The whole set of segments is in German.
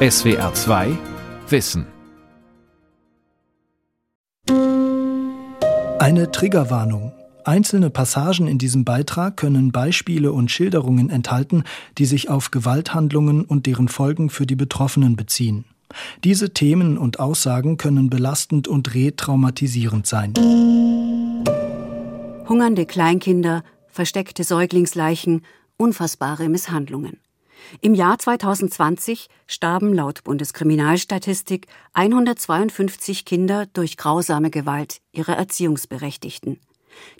SWR 2 Wissen. Eine Triggerwarnung. Einzelne Passagen in diesem Beitrag können Beispiele und Schilderungen enthalten, die sich auf Gewalthandlungen und deren Folgen für die Betroffenen beziehen. Diese Themen und Aussagen können belastend und retraumatisierend sein. Hungernde Kleinkinder, versteckte Säuglingsleichen, unfassbare Misshandlungen. Im Jahr 2020 starben laut Bundeskriminalstatistik 152 Kinder durch grausame Gewalt ihrer Erziehungsberechtigten.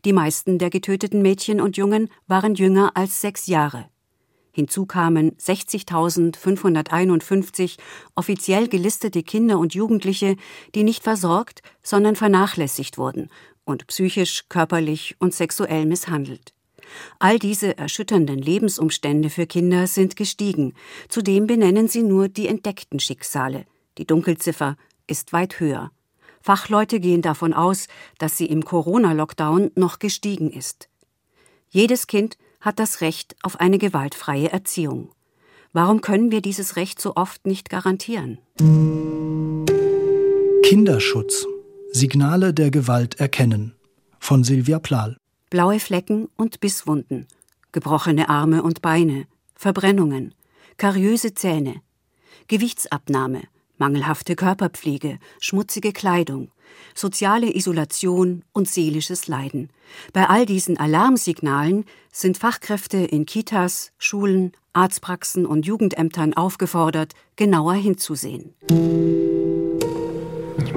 Die meisten der getöteten Mädchen und Jungen waren jünger als sechs Jahre. Hinzu kamen 60.551 offiziell gelistete Kinder und Jugendliche, die nicht versorgt, sondern vernachlässigt wurden und psychisch, körperlich und sexuell misshandelt. All diese erschütternden Lebensumstände für Kinder sind gestiegen. Zudem benennen sie nur die entdeckten Schicksale. Die Dunkelziffer ist weit höher. Fachleute gehen davon aus, dass sie im Corona-Lockdown noch gestiegen ist. Jedes Kind hat das Recht auf eine gewaltfreie Erziehung. Warum können wir dieses Recht so oft nicht garantieren? Kinderschutz. Signale der Gewalt erkennen. Von Silvia Plahl blaue Flecken und Bisswunden, gebrochene Arme und Beine, Verbrennungen, kariöse Zähne, Gewichtsabnahme, mangelhafte Körperpflege, schmutzige Kleidung, soziale Isolation und seelisches Leiden. Bei all diesen Alarmsignalen sind Fachkräfte in Kitas, Schulen, Arztpraxen und Jugendämtern aufgefordert, genauer hinzusehen.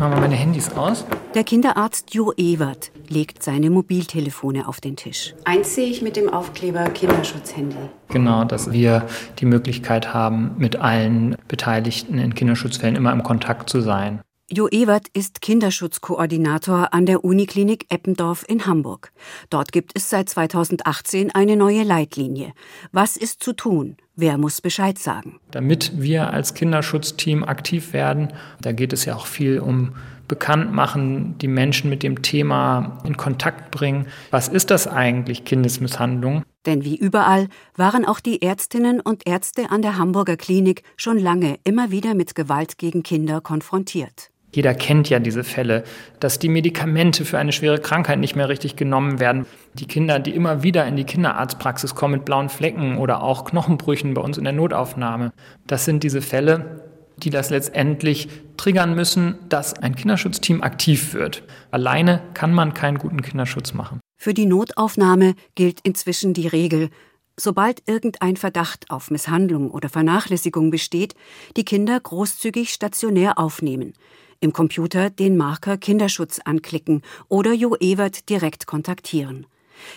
Ich mache mal meine Handys aus. Der Kinderarzt Jo Ewert legt seine Mobiltelefone auf den Tisch. Eins sehe ich mit dem Aufkleber Kinderschutzhandy. Genau, dass wir die Möglichkeit haben, mit allen Beteiligten in Kinderschutzfällen immer im Kontakt zu sein. Jo Ewert ist Kinderschutzkoordinator an der Uniklinik Eppendorf in Hamburg. Dort gibt es seit 2018 eine neue Leitlinie. Was ist zu tun? Wer muss Bescheid sagen? Damit wir als Kinderschutzteam aktiv werden, da geht es ja auch viel um Bekanntmachen, die Menschen mit dem Thema in Kontakt bringen. Was ist das eigentlich, Kindesmisshandlung? Denn wie überall waren auch die Ärztinnen und Ärzte an der Hamburger Klinik schon lange immer wieder mit Gewalt gegen Kinder konfrontiert. Jeder kennt ja diese Fälle, dass die Medikamente für eine schwere Krankheit nicht mehr richtig genommen werden. Die Kinder, die immer wieder in die Kinderarztpraxis kommen mit blauen Flecken oder auch Knochenbrüchen bei uns in der Notaufnahme. Das sind diese Fälle, die das letztendlich triggern müssen, dass ein Kinderschutzteam aktiv wird. Alleine kann man keinen guten Kinderschutz machen. Für die Notaufnahme gilt inzwischen die Regel, sobald irgendein Verdacht auf Misshandlung oder Vernachlässigung besteht, die Kinder großzügig stationär aufnehmen im Computer den Marker Kinderschutz anklicken oder Jo Ewert direkt kontaktieren.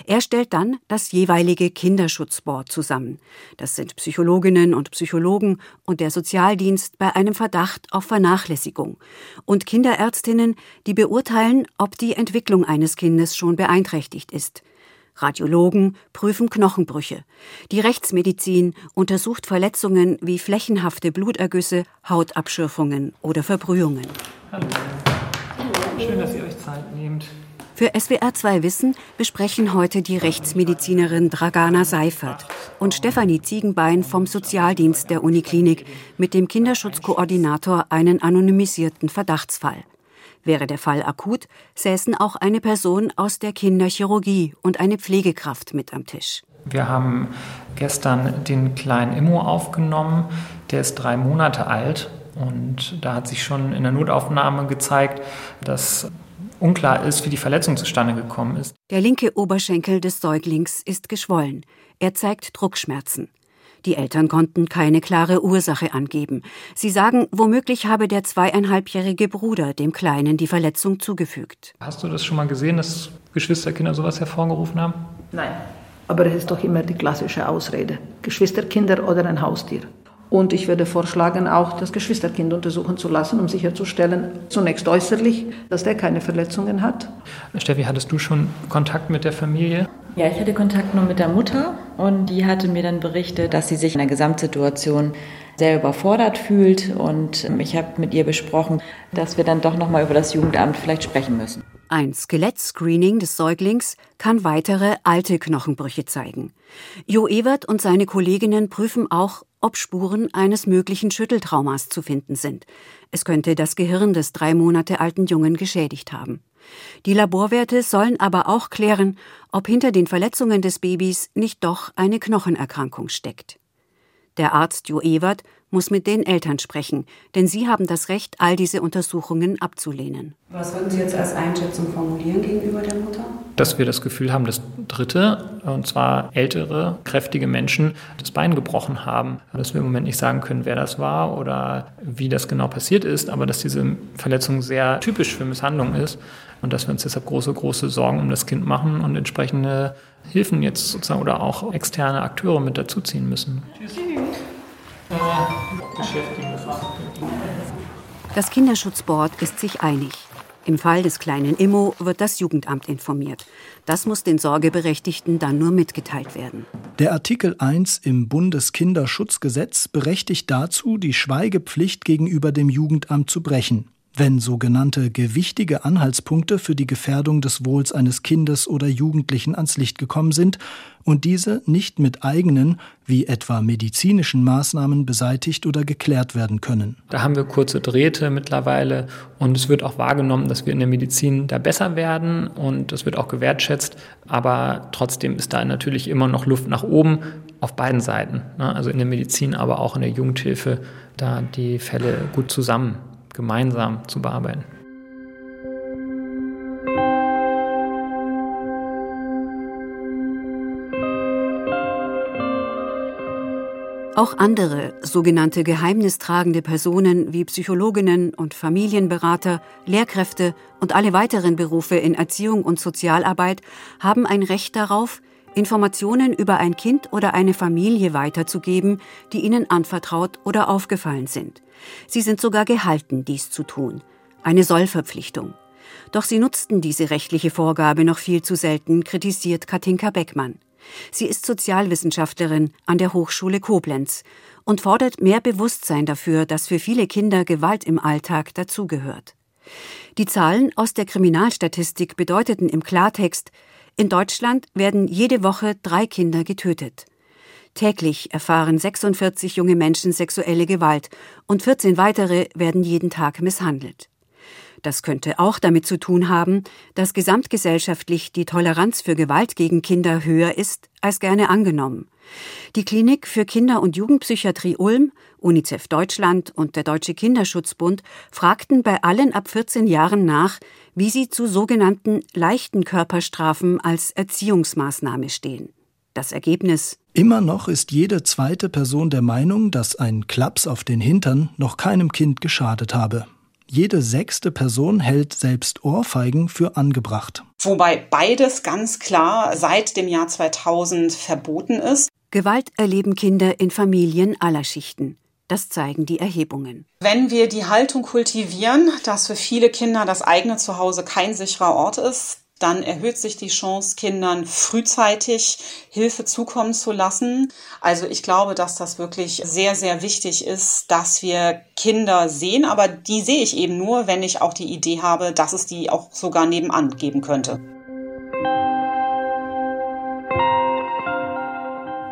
Er stellt dann das jeweilige Kinderschutzboard zusammen. Das sind Psychologinnen und Psychologen und der Sozialdienst bei einem Verdacht auf Vernachlässigung und Kinderärztinnen, die beurteilen, ob die Entwicklung eines Kindes schon beeinträchtigt ist. Radiologen prüfen Knochenbrüche. Die Rechtsmedizin untersucht Verletzungen wie flächenhafte Blutergüsse, Hautabschürfungen oder Verbrühungen. Hallo. Schön, dass ihr euch Zeit nehmt. Für SWR2 Wissen besprechen heute die Rechtsmedizinerin Dragana Seifert und Stefanie Ziegenbein vom Sozialdienst der Uniklinik mit dem Kinderschutzkoordinator einen anonymisierten Verdachtsfall. Wäre der Fall akut, säßen auch eine Person aus der Kinderchirurgie und eine Pflegekraft mit am Tisch. Wir haben gestern den kleinen Immo aufgenommen. Der ist drei Monate alt und da hat sich schon in der Notaufnahme gezeigt, dass unklar ist, wie die Verletzung zustande gekommen ist. Der linke Oberschenkel des Säuglings ist geschwollen. Er zeigt Druckschmerzen. Die Eltern konnten keine klare Ursache angeben. Sie sagen, womöglich habe der zweieinhalbjährige Bruder dem Kleinen die Verletzung zugefügt. Hast du das schon mal gesehen, dass Geschwisterkinder sowas hervorgerufen haben? Nein. Aber es ist doch immer die klassische Ausrede. Geschwisterkinder oder ein Haustier. Und ich würde vorschlagen, auch das Geschwisterkind untersuchen zu lassen, um sicherzustellen, zunächst äußerlich, dass der keine Verletzungen hat. Steffi, hattest du schon Kontakt mit der Familie? Ja, ich hatte Kontakt nur mit der Mutter und die hatte mir dann berichtet, dass sie sich in der Gesamtsituation sehr überfordert fühlt und ich habe mit ihr besprochen, dass wir dann doch noch mal über das Jugendamt vielleicht sprechen müssen. Ein Skelettscreening des Säuglings kann weitere alte Knochenbrüche zeigen. Jo Ewert und seine Kolleginnen prüfen auch, ob Spuren eines möglichen Schütteltraumas zu finden sind. Es könnte das Gehirn des drei Monate alten Jungen geschädigt haben. Die Laborwerte sollen aber auch klären, ob hinter den Verletzungen des Babys nicht doch eine Knochenerkrankung steckt. Der Arzt Jo Ewert muss mit den Eltern sprechen, denn sie haben das Recht, all diese Untersuchungen abzulehnen. Was würden Sie jetzt als Einschätzung formulieren gegenüber der Mutter? Dass wir das Gefühl haben, dass Dritte, und zwar ältere, kräftige Menschen, das Bein gebrochen haben. Dass wir im Moment nicht sagen können, wer das war oder wie das genau passiert ist, aber dass diese Verletzung sehr typisch für Misshandlung ist und dass wir uns deshalb große, große Sorgen um das Kind machen und entsprechende Hilfen jetzt sozusagen oder auch externe Akteure mit dazuziehen müssen. Das Kinderschutzboard ist sich einig. Im Fall des kleinen Immo wird das Jugendamt informiert. Das muss den Sorgeberechtigten dann nur mitgeteilt werden. Der Artikel 1 im Bundeskinderschutzgesetz berechtigt dazu, die Schweigepflicht gegenüber dem Jugendamt zu brechen wenn sogenannte gewichtige Anhaltspunkte für die Gefährdung des Wohls eines Kindes oder Jugendlichen ans Licht gekommen sind und diese nicht mit eigenen, wie etwa medizinischen Maßnahmen beseitigt oder geklärt werden können. Da haben wir kurze Drähte mittlerweile und es wird auch wahrgenommen, dass wir in der Medizin da besser werden und es wird auch gewertschätzt, aber trotzdem ist da natürlich immer noch Luft nach oben auf beiden Seiten, ne? also in der Medizin, aber auch in der Jugendhilfe, da die Fälle gut zusammen gemeinsam zu bearbeiten. Auch andere sogenannte geheimnistragende Personen wie Psychologinnen und Familienberater, Lehrkräfte und alle weiteren Berufe in Erziehung und Sozialarbeit haben ein Recht darauf, Informationen über ein Kind oder eine Familie weiterzugeben, die ihnen anvertraut oder aufgefallen sind. Sie sind sogar gehalten, dies zu tun. Eine Sollverpflichtung. Doch sie nutzten diese rechtliche Vorgabe noch viel zu selten, kritisiert Katinka Beckmann. Sie ist Sozialwissenschaftlerin an der Hochschule Koblenz und fordert mehr Bewusstsein dafür, dass für viele Kinder Gewalt im Alltag dazugehört. Die Zahlen aus der Kriminalstatistik bedeuteten im Klartext, in Deutschland werden jede Woche drei Kinder getötet. Täglich erfahren 46 junge Menschen sexuelle Gewalt und 14 weitere werden jeden Tag misshandelt. Das könnte auch damit zu tun haben, dass gesamtgesellschaftlich die Toleranz für Gewalt gegen Kinder höher ist als gerne angenommen. Die Klinik für Kinder- und Jugendpsychiatrie Ulm, UNICEF Deutschland und der Deutsche Kinderschutzbund fragten bei allen ab 14 Jahren nach, wie sie zu sogenannten leichten Körperstrafen als Erziehungsmaßnahme stehen. Das Ergebnis Immer noch ist jede zweite Person der Meinung, dass ein Klaps auf den Hintern noch keinem Kind geschadet habe. Jede sechste Person hält selbst Ohrfeigen für angebracht. Wobei beides ganz klar seit dem Jahr 2000 verboten ist. Gewalt erleben Kinder in Familien aller Schichten. Das zeigen die Erhebungen. Wenn wir die Haltung kultivieren, dass für viele Kinder das eigene Zuhause kein sicherer Ort ist, dann erhöht sich die Chance, Kindern frühzeitig Hilfe zukommen zu lassen. Also ich glaube, dass das wirklich sehr, sehr wichtig ist, dass wir Kinder sehen, aber die sehe ich eben nur, wenn ich auch die Idee habe, dass es die auch sogar nebenan geben könnte.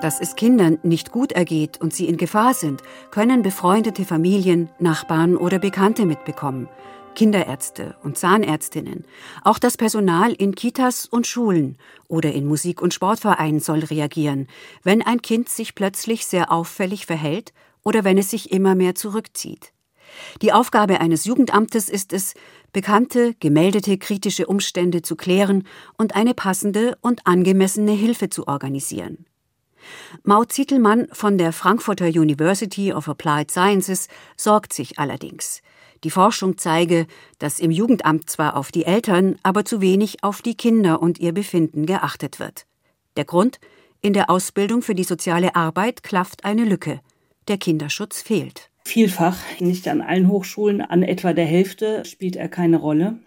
Dass es Kindern nicht gut ergeht und sie in Gefahr sind, können befreundete Familien, Nachbarn oder Bekannte mitbekommen. Kinderärzte und Zahnärztinnen, auch das Personal in Kitas und Schulen oder in Musik- und Sportvereinen soll reagieren, wenn ein Kind sich plötzlich sehr auffällig verhält oder wenn es sich immer mehr zurückzieht. Die Aufgabe eines Jugendamtes ist es, bekannte, gemeldete kritische Umstände zu klären und eine passende und angemessene Hilfe zu organisieren. Maud Zietelmann von der Frankfurter University of Applied Sciences sorgt sich allerdings. Die Forschung zeige, dass im Jugendamt zwar auf die Eltern, aber zu wenig auf die Kinder und ihr Befinden geachtet wird. Der Grund? In der Ausbildung für die soziale Arbeit klafft eine Lücke. Der Kinderschutz fehlt. Vielfach, nicht an allen Hochschulen, an etwa der Hälfte spielt er keine Rolle.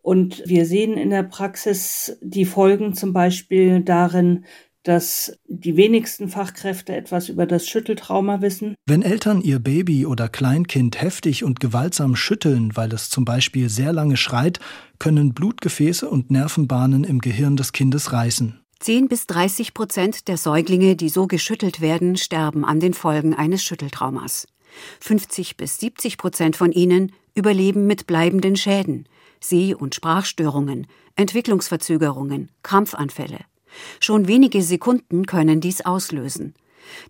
Und wir sehen in der Praxis die Folgen zum Beispiel darin, dass die wenigsten Fachkräfte etwas über das Schütteltrauma wissen. Wenn Eltern ihr Baby oder Kleinkind heftig und gewaltsam schütteln, weil es zum Beispiel sehr lange schreit, können Blutgefäße und Nervenbahnen im Gehirn des Kindes reißen. 10 bis 30 Prozent der Säuglinge, die so geschüttelt werden, sterben an den Folgen eines Schütteltraumas. 50 bis 70 Prozent von ihnen überleben mit bleibenden Schäden, Seh- und Sprachstörungen, Entwicklungsverzögerungen, Krampfanfälle. Schon wenige Sekunden können dies auslösen.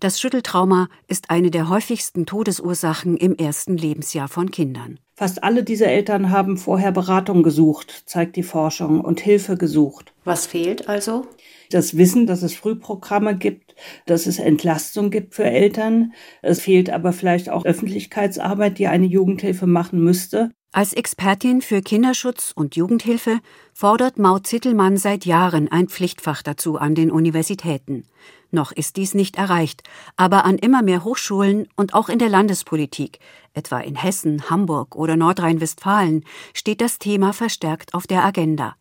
Das Schütteltrauma ist eine der häufigsten Todesursachen im ersten Lebensjahr von Kindern. Fast alle dieser Eltern haben vorher Beratung gesucht, zeigt die Forschung, und Hilfe gesucht. Was fehlt also? Das Wissen, dass es Frühprogramme gibt, dass es Entlastung gibt für Eltern. Es fehlt aber vielleicht auch Öffentlichkeitsarbeit, die eine Jugendhilfe machen müsste. Als Expertin für Kinderschutz und Jugendhilfe fordert Maud Zittelmann seit Jahren ein Pflichtfach dazu an den Universitäten. Noch ist dies nicht erreicht, aber an immer mehr Hochschulen und auch in der Landespolitik, etwa in Hessen, Hamburg oder Nordrhein-Westfalen, steht das Thema verstärkt auf der Agenda.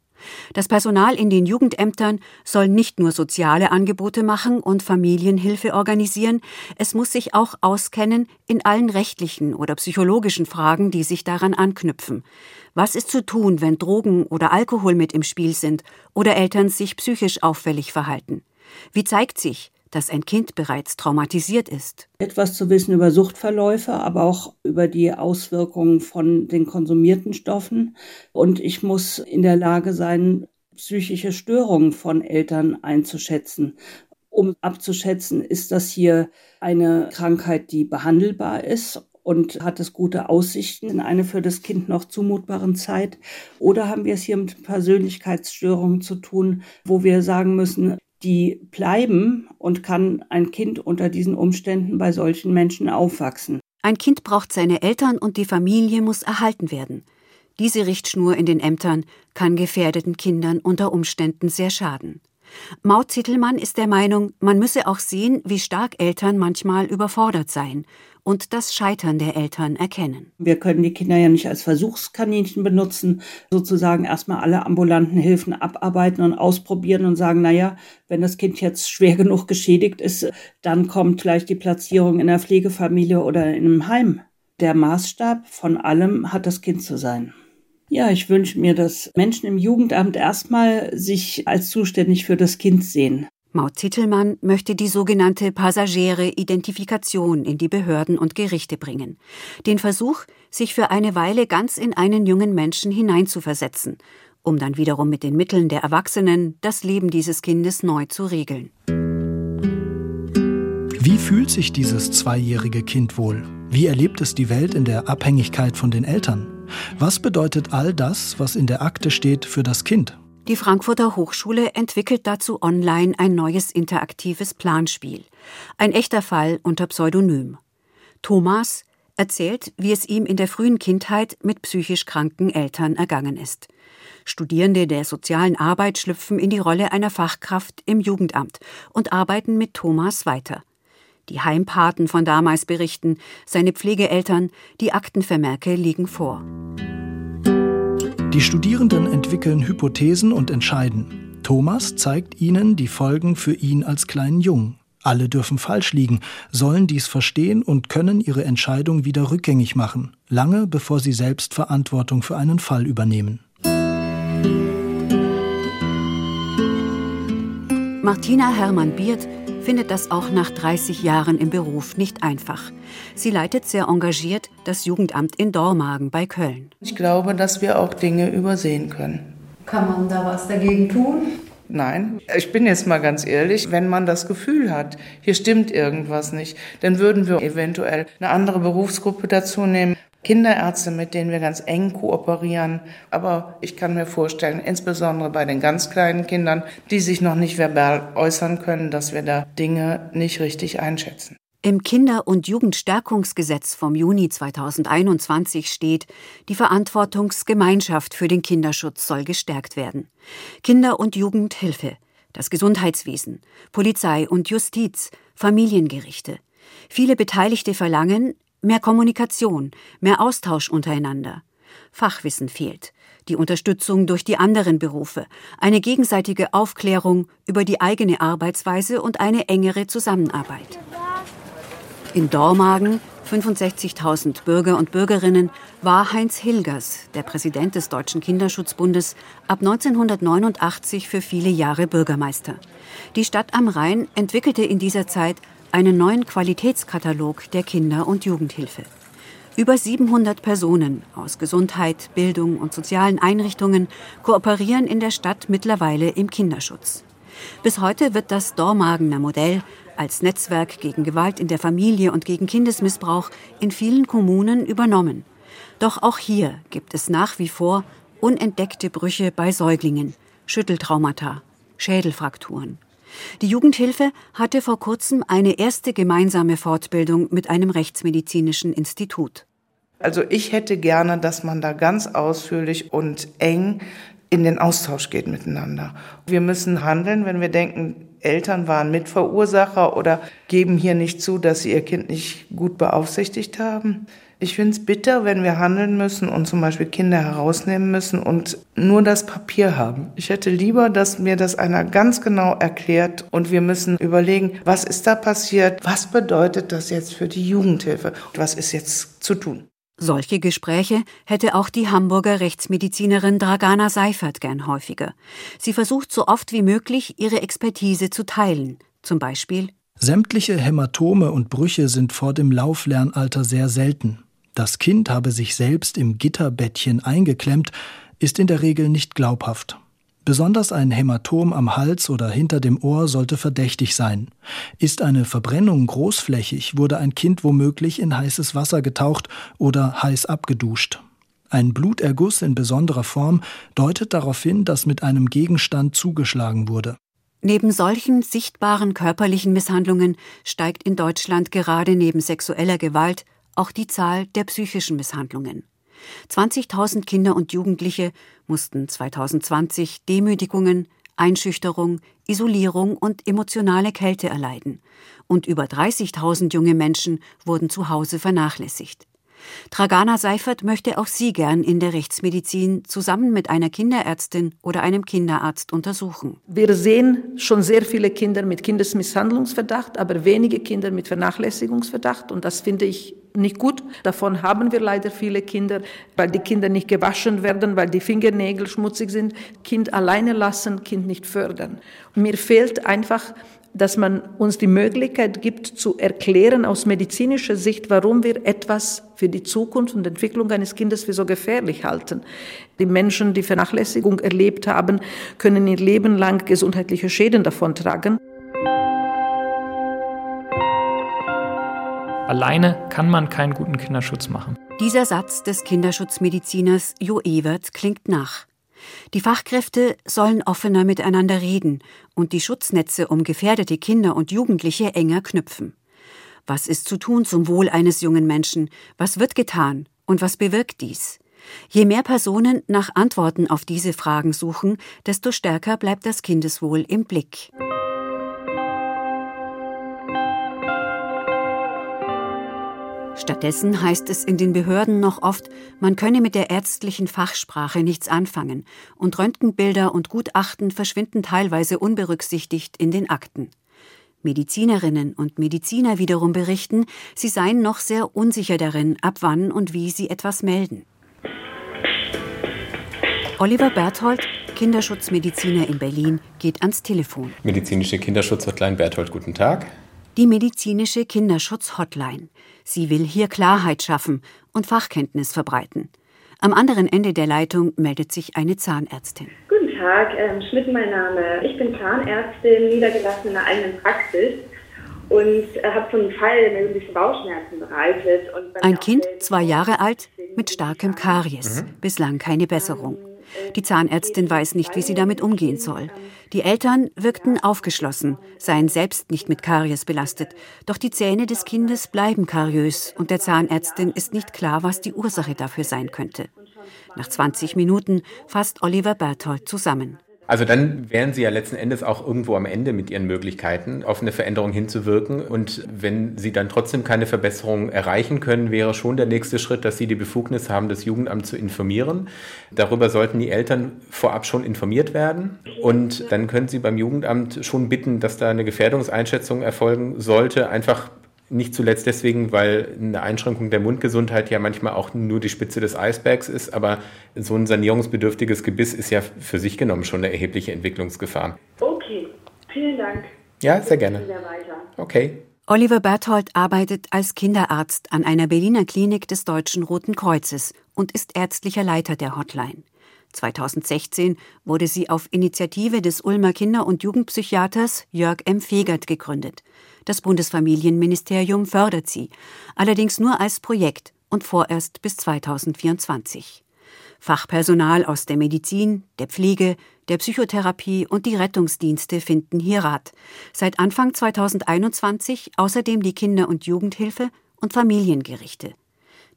Das Personal in den Jugendämtern soll nicht nur soziale Angebote machen und Familienhilfe organisieren, es muss sich auch auskennen in allen rechtlichen oder psychologischen Fragen, die sich daran anknüpfen. Was ist zu tun, wenn Drogen oder Alkohol mit im Spiel sind oder Eltern sich psychisch auffällig verhalten? Wie zeigt sich, dass ein Kind bereits traumatisiert ist. Etwas zu wissen über Suchtverläufe, aber auch über die Auswirkungen von den konsumierten Stoffen. Und ich muss in der Lage sein, psychische Störungen von Eltern einzuschätzen. Um abzuschätzen, ist das hier eine Krankheit, die behandelbar ist und hat es gute Aussichten in eine für das Kind noch zumutbaren Zeit? Oder haben wir es hier mit Persönlichkeitsstörungen zu tun, wo wir sagen müssen, die bleiben und kann ein Kind unter diesen Umständen bei solchen Menschen aufwachsen. Ein Kind braucht seine Eltern und die Familie muss erhalten werden. Diese Richtschnur in den Ämtern kann gefährdeten Kindern unter Umständen sehr schaden. Maud Zittelmann ist der Meinung, man müsse auch sehen, wie stark Eltern manchmal überfordert seien und das Scheitern der Eltern erkennen. Wir können die Kinder ja nicht als Versuchskaninchen benutzen, sozusagen erstmal alle ambulanten Hilfen abarbeiten und ausprobieren und sagen, naja, wenn das Kind jetzt schwer genug geschädigt ist, dann kommt vielleicht die Platzierung in der Pflegefamilie oder in einem Heim. Der Maßstab von allem hat das Kind zu sein. Ja, ich wünsche mir, dass Menschen im Jugendamt erstmal sich als zuständig für das Kind sehen. Maud Zittelmann möchte die sogenannte passagiere Identifikation in die Behörden und Gerichte bringen. Den Versuch, sich für eine Weile ganz in einen jungen Menschen hineinzuversetzen, um dann wiederum mit den Mitteln der Erwachsenen das Leben dieses Kindes neu zu regeln. Wie fühlt sich dieses zweijährige Kind wohl? Wie erlebt es die Welt in der Abhängigkeit von den Eltern? Was bedeutet all das, was in der Akte steht, für das Kind? Die Frankfurter Hochschule entwickelt dazu online ein neues interaktives Planspiel. Ein echter Fall unter Pseudonym. Thomas erzählt, wie es ihm in der frühen Kindheit mit psychisch kranken Eltern ergangen ist. Studierende der sozialen Arbeit schlüpfen in die Rolle einer Fachkraft im Jugendamt und arbeiten mit Thomas weiter. Die Heimpaten von damals berichten, seine Pflegeeltern, die Aktenvermerke liegen vor. Die Studierenden entwickeln Hypothesen und entscheiden. Thomas zeigt ihnen die Folgen für ihn als kleinen Jungen. Alle dürfen falsch liegen, sollen dies verstehen und können ihre Entscheidung wieder rückgängig machen, lange bevor sie selbst Verantwortung für einen Fall übernehmen. Martina Hermann-Biert findet das auch nach 30 Jahren im Beruf nicht einfach. Sie leitet sehr engagiert das Jugendamt in Dormagen bei Köln. Ich glaube, dass wir auch Dinge übersehen können. Kann man da was dagegen tun? Nein, ich bin jetzt mal ganz ehrlich, wenn man das Gefühl hat, hier stimmt irgendwas nicht, dann würden wir eventuell eine andere Berufsgruppe dazu nehmen. Kinderärzte, mit denen wir ganz eng kooperieren. Aber ich kann mir vorstellen, insbesondere bei den ganz kleinen Kindern, die sich noch nicht verbal äußern können, dass wir da Dinge nicht richtig einschätzen. Im Kinder- und Jugendstärkungsgesetz vom Juni 2021 steht, die Verantwortungsgemeinschaft für den Kinderschutz soll gestärkt werden. Kinder- und Jugendhilfe, das Gesundheitswesen, Polizei und Justiz, Familiengerichte. Viele Beteiligte verlangen, Mehr Kommunikation, mehr Austausch untereinander. Fachwissen fehlt, die Unterstützung durch die anderen Berufe, eine gegenseitige Aufklärung über die eigene Arbeitsweise und eine engere Zusammenarbeit. In Dormagen, 65.000 Bürger und Bürgerinnen, war Heinz Hilgers, der Präsident des Deutschen Kinderschutzbundes, ab 1989 für viele Jahre Bürgermeister. Die Stadt am Rhein entwickelte in dieser Zeit einen neuen Qualitätskatalog der Kinder- und Jugendhilfe. Über 700 Personen aus Gesundheit, Bildung und sozialen Einrichtungen kooperieren in der Stadt mittlerweile im Kinderschutz. Bis heute wird das Dormagener Modell als Netzwerk gegen Gewalt in der Familie und gegen Kindesmissbrauch in vielen Kommunen übernommen. Doch auch hier gibt es nach wie vor unentdeckte Brüche bei Säuglingen, Schütteltraumata, Schädelfrakturen. Die Jugendhilfe hatte vor kurzem eine erste gemeinsame Fortbildung mit einem rechtsmedizinischen Institut. Also ich hätte gerne, dass man da ganz ausführlich und eng in den Austausch geht miteinander. Wir müssen handeln, wenn wir denken, Eltern waren Mitverursacher oder geben hier nicht zu, dass sie ihr Kind nicht gut beaufsichtigt haben. Ich finde es bitter, wenn wir handeln müssen und zum Beispiel Kinder herausnehmen müssen und nur das Papier haben. Ich hätte lieber, dass mir das einer ganz genau erklärt und wir müssen überlegen, was ist da passiert, was bedeutet das jetzt für die Jugendhilfe, was ist jetzt zu tun. Solche Gespräche hätte auch die Hamburger Rechtsmedizinerin Dragana Seifert gern häufiger. Sie versucht so oft wie möglich, ihre Expertise zu teilen. Zum Beispiel Sämtliche Hämatome und Brüche sind vor dem Lauflernalter sehr selten. Das Kind habe sich selbst im Gitterbettchen eingeklemmt, ist in der Regel nicht glaubhaft. Besonders ein Hämatom am Hals oder hinter dem Ohr sollte verdächtig sein. Ist eine Verbrennung großflächig, wurde ein Kind womöglich in heißes Wasser getaucht oder heiß abgeduscht. Ein Bluterguss in besonderer Form deutet darauf hin, dass mit einem Gegenstand zugeschlagen wurde. Neben solchen sichtbaren körperlichen Misshandlungen steigt in Deutschland gerade neben sexueller Gewalt auch die Zahl der psychischen Misshandlungen. 20.000 Kinder und Jugendliche mussten 2020 Demütigungen, Einschüchterung, Isolierung und emotionale Kälte erleiden. Und über 30.000 junge Menschen wurden zu Hause vernachlässigt. Tragana Seifert möchte auch sie gern in der Rechtsmedizin zusammen mit einer Kinderärztin oder einem Kinderarzt untersuchen. Wir sehen schon sehr viele Kinder mit Kindesmisshandlungsverdacht, aber wenige Kinder mit Vernachlässigungsverdacht. Und das finde ich nicht gut. Davon haben wir leider viele Kinder, weil die Kinder nicht gewaschen werden, weil die Fingernägel schmutzig sind. Kind alleine lassen, Kind nicht fördern. Mir fehlt einfach dass man uns die Möglichkeit gibt zu erklären aus medizinischer Sicht, warum wir etwas für die Zukunft und Entwicklung eines Kindes für so gefährlich halten. Die Menschen, die Vernachlässigung erlebt haben, können ihr Leben lang gesundheitliche Schäden davontragen. Alleine kann man keinen guten Kinderschutz machen. Dieser Satz des Kinderschutzmediziners Jo Ewert klingt nach. Die Fachkräfte sollen offener miteinander reden und die Schutznetze um gefährdete Kinder und Jugendliche enger knüpfen. Was ist zu tun zum Wohl eines jungen Menschen? Was wird getan? Und was bewirkt dies? Je mehr Personen nach Antworten auf diese Fragen suchen, desto stärker bleibt das Kindeswohl im Blick. Stattdessen heißt es in den Behörden noch oft, man könne mit der ärztlichen Fachsprache nichts anfangen und Röntgenbilder und Gutachten verschwinden teilweise unberücksichtigt in den Akten. Medizinerinnen und Mediziner wiederum berichten, sie seien noch sehr unsicher darin, ab wann und wie sie etwas melden. Oliver Berthold, Kinderschutzmediziner in Berlin, geht ans Telefon. Medizinische Kinderschutzhotline Berthold, guten Tag. Die medizinische Kinderschutzhotline. Sie will hier Klarheit schaffen und Fachkenntnis verbreiten. Am anderen Ende der Leitung meldet sich eine Zahnärztin. Guten Tag, ähm, Schmidt mein Name. Ich bin Zahnärztin, niedergelassen in der eigenen Praxis und äh, habe so einen Fall, der mir ein bisschen Bauchschmerzen bereitet. ein Kind, zwei Jahre alt, mit starkem Karies. Mhm. Bislang keine Besserung. Die Zahnärztin weiß nicht, wie sie damit umgehen soll. Die Eltern wirkten aufgeschlossen, seien selbst nicht mit Karies belastet. Doch die Zähne des Kindes bleiben kariös und der Zahnärztin ist nicht klar, was die Ursache dafür sein könnte. Nach 20 Minuten fasst Oliver Berthold zusammen. Also dann wären Sie ja letzten Endes auch irgendwo am Ende mit Ihren Möglichkeiten, auf eine Veränderung hinzuwirken. Und wenn Sie dann trotzdem keine Verbesserung erreichen können, wäre schon der nächste Schritt, dass Sie die Befugnis haben, das Jugendamt zu informieren. Darüber sollten die Eltern vorab schon informiert werden. Und dann können Sie beim Jugendamt schon bitten, dass da eine Gefährdungseinschätzung erfolgen sollte, einfach Nicht zuletzt deswegen, weil eine Einschränkung der Mundgesundheit ja manchmal auch nur die Spitze des Eisbergs ist, aber so ein sanierungsbedürftiges Gebiss ist ja für sich genommen schon eine erhebliche Entwicklungsgefahr. Okay, vielen Dank. Ja, sehr gerne. Okay. Oliver Berthold arbeitet als Kinderarzt an einer Berliner Klinik des Deutschen Roten Kreuzes und ist ärztlicher Leiter der Hotline. 2016 wurde sie auf Initiative des Ulmer Kinder- und Jugendpsychiaters Jörg M. Fegert gegründet. Das Bundesfamilienministerium fördert sie, allerdings nur als Projekt und vorerst bis 2024. Fachpersonal aus der Medizin, der Pflege, der Psychotherapie und die Rettungsdienste finden hier Rat. Seit Anfang 2021 außerdem die Kinder- und Jugendhilfe und Familiengerichte.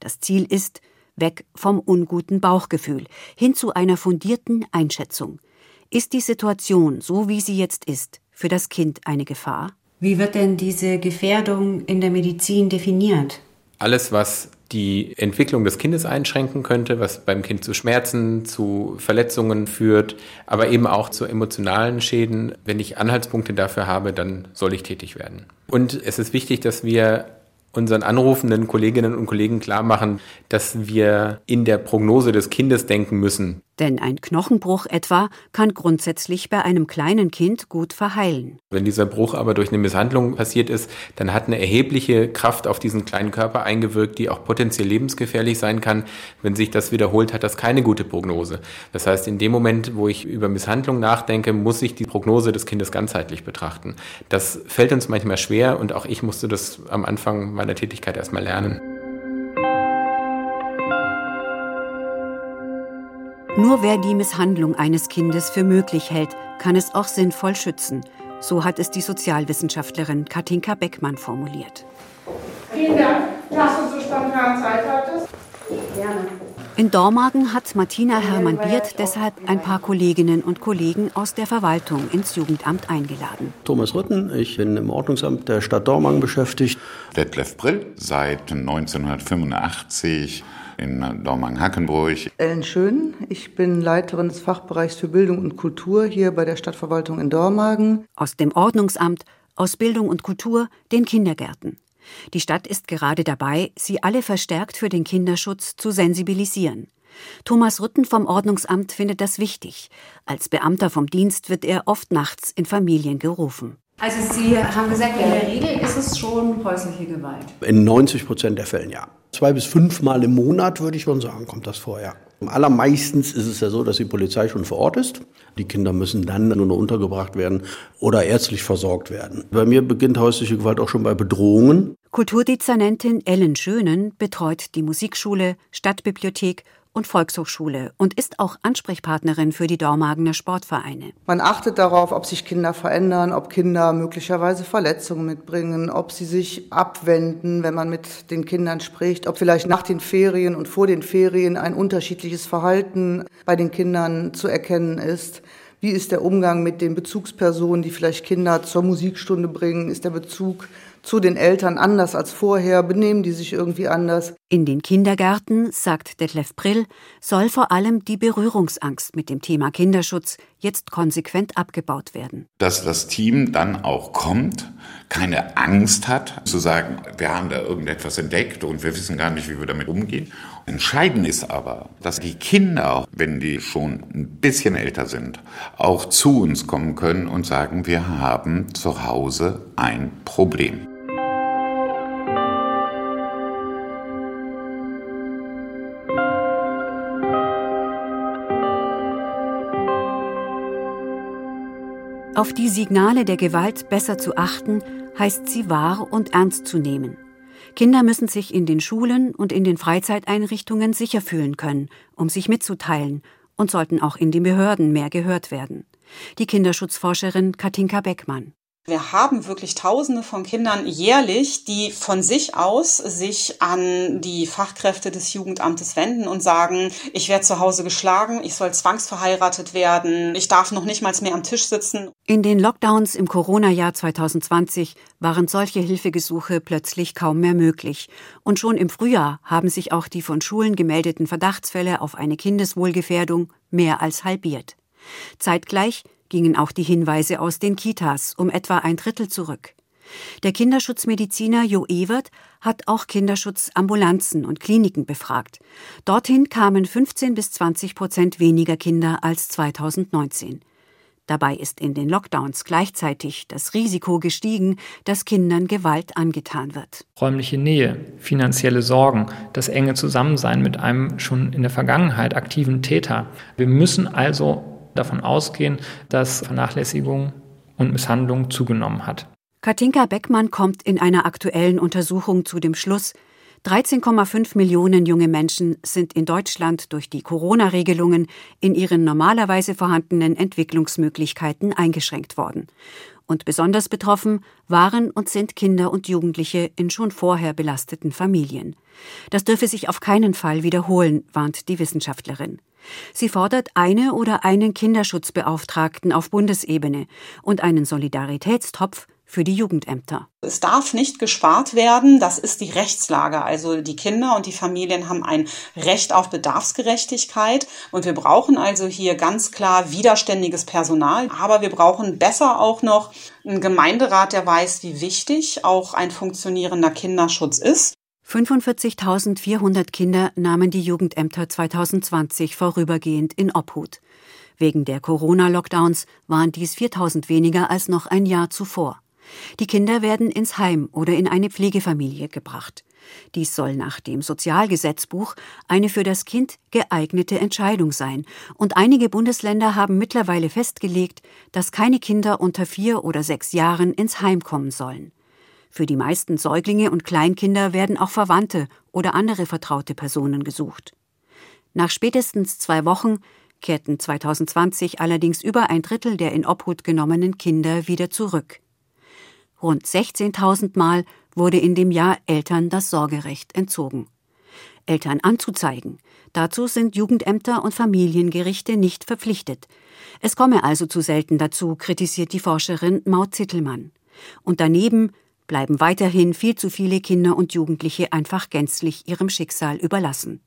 Das Ziel ist, weg vom unguten Bauchgefühl hin zu einer fundierten Einschätzung. Ist die Situation, so wie sie jetzt ist, für das Kind eine Gefahr? Wie wird denn diese Gefährdung in der Medizin definiert? Alles, was die Entwicklung des Kindes einschränken könnte, was beim Kind zu Schmerzen, zu Verletzungen führt, aber eben auch zu emotionalen Schäden. Wenn ich Anhaltspunkte dafür habe, dann soll ich tätig werden. Und es ist wichtig, dass wir unseren anrufenden Kolleginnen und Kollegen klar machen, dass wir in der Prognose des Kindes denken müssen. Denn ein Knochenbruch etwa kann grundsätzlich bei einem kleinen Kind gut verheilen. Wenn dieser Bruch aber durch eine Misshandlung passiert ist, dann hat eine erhebliche Kraft auf diesen kleinen Körper eingewirkt, die auch potenziell lebensgefährlich sein kann. Wenn sich das wiederholt, hat das keine gute Prognose. Das heißt, in dem Moment, wo ich über Misshandlung nachdenke, muss ich die Prognose des Kindes ganzheitlich betrachten. Das fällt uns manchmal schwer und auch ich musste das am Anfang meiner Tätigkeit erstmal lernen. Nur wer die Misshandlung eines Kindes für möglich hält, kann es auch sinnvoll schützen. So hat es die Sozialwissenschaftlerin Katinka Beckmann formuliert. Vielen Dank, dass du so spontan Zeit hattest. Gerne. In Dormagen hat Martina Hermann-Biert deshalb ein paar Kolleginnen und Kollegen aus der Verwaltung ins Jugendamt eingeladen. Thomas Rütten, ich bin im Ordnungsamt der Stadt Dormagen beschäftigt. Detlef Brill, seit 1985 in Dormagen-Hackenburg. Ellen Schön, ich bin Leiterin des Fachbereichs für Bildung und Kultur hier bei der Stadtverwaltung in Dormagen. Aus dem Ordnungsamt, aus Bildung und Kultur, den Kindergärten. Die Stadt ist gerade dabei, sie alle verstärkt für den Kinderschutz zu sensibilisieren. Thomas Rütten vom Ordnungsamt findet das wichtig. Als Beamter vom Dienst wird er oft nachts in Familien gerufen. Also Sie haben gesagt, in der Regel ist es schon häusliche Gewalt. In 90 Prozent der Fällen ja. Zwei bis fünfmal im Monat würde ich schon sagen, kommt das vorher. Am allermeistens ist es ja so, dass die Polizei schon vor Ort ist. Die Kinder müssen dann nur noch untergebracht werden oder ärztlich versorgt werden. Bei mir beginnt häusliche Gewalt auch schon bei Bedrohungen. Kulturdezernentin Ellen Schönen betreut die Musikschule, Stadtbibliothek und Volkshochschule und ist auch Ansprechpartnerin für die Dormagener Sportvereine. Man achtet darauf, ob sich Kinder verändern, ob Kinder möglicherweise Verletzungen mitbringen, ob sie sich abwenden, wenn man mit den Kindern spricht, ob vielleicht nach den Ferien und vor den Ferien ein unterschiedliches Verhalten bei den Kindern zu erkennen ist. Wie ist der Umgang mit den Bezugspersonen, die vielleicht Kinder zur Musikstunde bringen? Ist der Bezug zu den Eltern anders als vorher? Benehmen die sich irgendwie anders? In den Kindergärten, sagt Detlef Prill, soll vor allem die Berührungsangst mit dem Thema Kinderschutz jetzt konsequent abgebaut werden. Dass das Team dann auch kommt, keine Angst hat, zu sagen, wir haben da irgendetwas entdeckt und wir wissen gar nicht, wie wir damit umgehen. Entscheidend ist aber, dass die Kinder, wenn die schon ein bisschen älter sind, auch zu uns kommen können und sagen, wir haben zu Hause ein Problem. Auf die Signale der Gewalt besser zu achten, heißt sie wahr und ernst zu nehmen. Kinder müssen sich in den Schulen und in den Freizeiteinrichtungen sicher fühlen können, um sich mitzuteilen und sollten auch in den Behörden mehr gehört werden. Die Kinderschutzforscherin Katinka Beckmann. Wir haben wirklich Tausende von Kindern jährlich, die von sich aus sich an die Fachkräfte des Jugendamtes wenden und sagen, ich werde zu Hause geschlagen, ich soll zwangsverheiratet werden, ich darf noch nicht mal mehr am Tisch sitzen. In den Lockdowns im Corona-Jahr 2020 waren solche Hilfegesuche plötzlich kaum mehr möglich. Und schon im Frühjahr haben sich auch die von Schulen gemeldeten Verdachtsfälle auf eine Kindeswohlgefährdung mehr als halbiert. Zeitgleich gingen auch die Hinweise aus den Kitas um etwa ein Drittel zurück. Der Kinderschutzmediziner Jo Ewert hat auch Kinderschutzambulanzen und Kliniken befragt. Dorthin kamen 15 bis 20 Prozent weniger Kinder als 2019. Dabei ist in den Lockdowns gleichzeitig das Risiko gestiegen, dass Kindern Gewalt angetan wird. Räumliche Nähe, finanzielle Sorgen, das enge Zusammensein mit einem schon in der Vergangenheit aktiven Täter. Wir müssen also davon ausgehen, dass Vernachlässigung und Misshandlung zugenommen hat. Katinka Beckmann kommt in einer aktuellen Untersuchung zu dem Schluss, 13,5 Millionen junge Menschen sind in Deutschland durch die Corona-Regelungen in ihren normalerweise vorhandenen Entwicklungsmöglichkeiten eingeschränkt worden. Und besonders betroffen waren und sind Kinder und Jugendliche in schon vorher belasteten Familien. Das dürfe sich auf keinen Fall wiederholen, warnt die Wissenschaftlerin. Sie fordert eine oder einen Kinderschutzbeauftragten auf Bundesebene und einen Solidaritätstopf für die Jugendämter. Es darf nicht gespart werden, das ist die Rechtslage. Also die Kinder und die Familien haben ein Recht auf Bedarfsgerechtigkeit und wir brauchen also hier ganz klar widerständiges Personal, aber wir brauchen besser auch noch einen Gemeinderat, der weiß, wie wichtig auch ein funktionierender Kinderschutz ist. 45.400 Kinder nahmen die Jugendämter 2020 vorübergehend in Obhut. Wegen der Corona-Lockdowns waren dies 4000 weniger als noch ein Jahr zuvor. Die Kinder werden ins Heim oder in eine Pflegefamilie gebracht. Dies soll nach dem Sozialgesetzbuch eine für das Kind geeignete Entscheidung sein, und einige Bundesländer haben mittlerweile festgelegt, dass keine Kinder unter vier oder sechs Jahren ins Heim kommen sollen. Für die meisten Säuglinge und Kleinkinder werden auch Verwandte oder andere vertraute Personen gesucht. Nach spätestens zwei Wochen kehrten 2020 allerdings über ein Drittel der in Obhut genommenen Kinder wieder zurück. Rund 16.000 Mal wurde in dem Jahr Eltern das Sorgerecht entzogen. Eltern anzuzeigen. Dazu sind Jugendämter und Familiengerichte nicht verpflichtet. Es komme also zu selten dazu, kritisiert die Forscherin Maud Zittelmann. Und daneben bleiben weiterhin viel zu viele Kinder und Jugendliche einfach gänzlich ihrem Schicksal überlassen.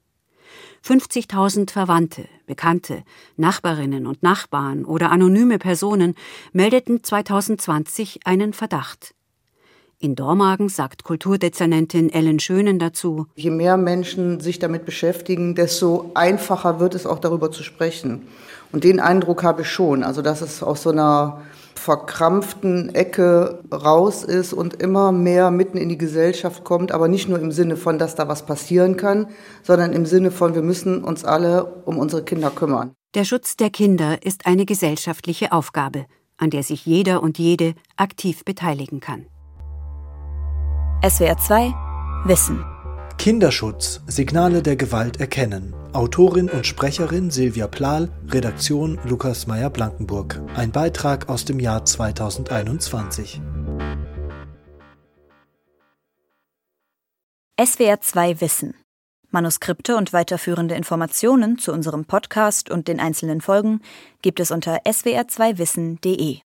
50.000 Verwandte, Bekannte, Nachbarinnen und Nachbarn oder anonyme Personen meldeten 2020 einen Verdacht. In Dormagen sagt Kulturdezernentin Ellen Schönen dazu: Je mehr Menschen sich damit beschäftigen, desto einfacher wird es auch darüber zu sprechen. Und den Eindruck habe ich schon, also dass es aus so einer verkrampften Ecke raus ist und immer mehr mitten in die Gesellschaft kommt, aber nicht nur im Sinne von, dass da was passieren kann, sondern im Sinne von, wir müssen uns alle um unsere Kinder kümmern. Der Schutz der Kinder ist eine gesellschaftliche Aufgabe, an der sich jeder und jede aktiv beteiligen kann. SWR 2 Wissen Kinderschutz, Signale der Gewalt erkennen. Autorin und Sprecherin Silvia Plahl, Redaktion Lukas Meyer-Blankenburg. Ein Beitrag aus dem Jahr 2021. SWR 2 Wissen. Manuskripte und weiterführende Informationen zu unserem Podcast und den einzelnen Folgen gibt es unter swr2wissen.de.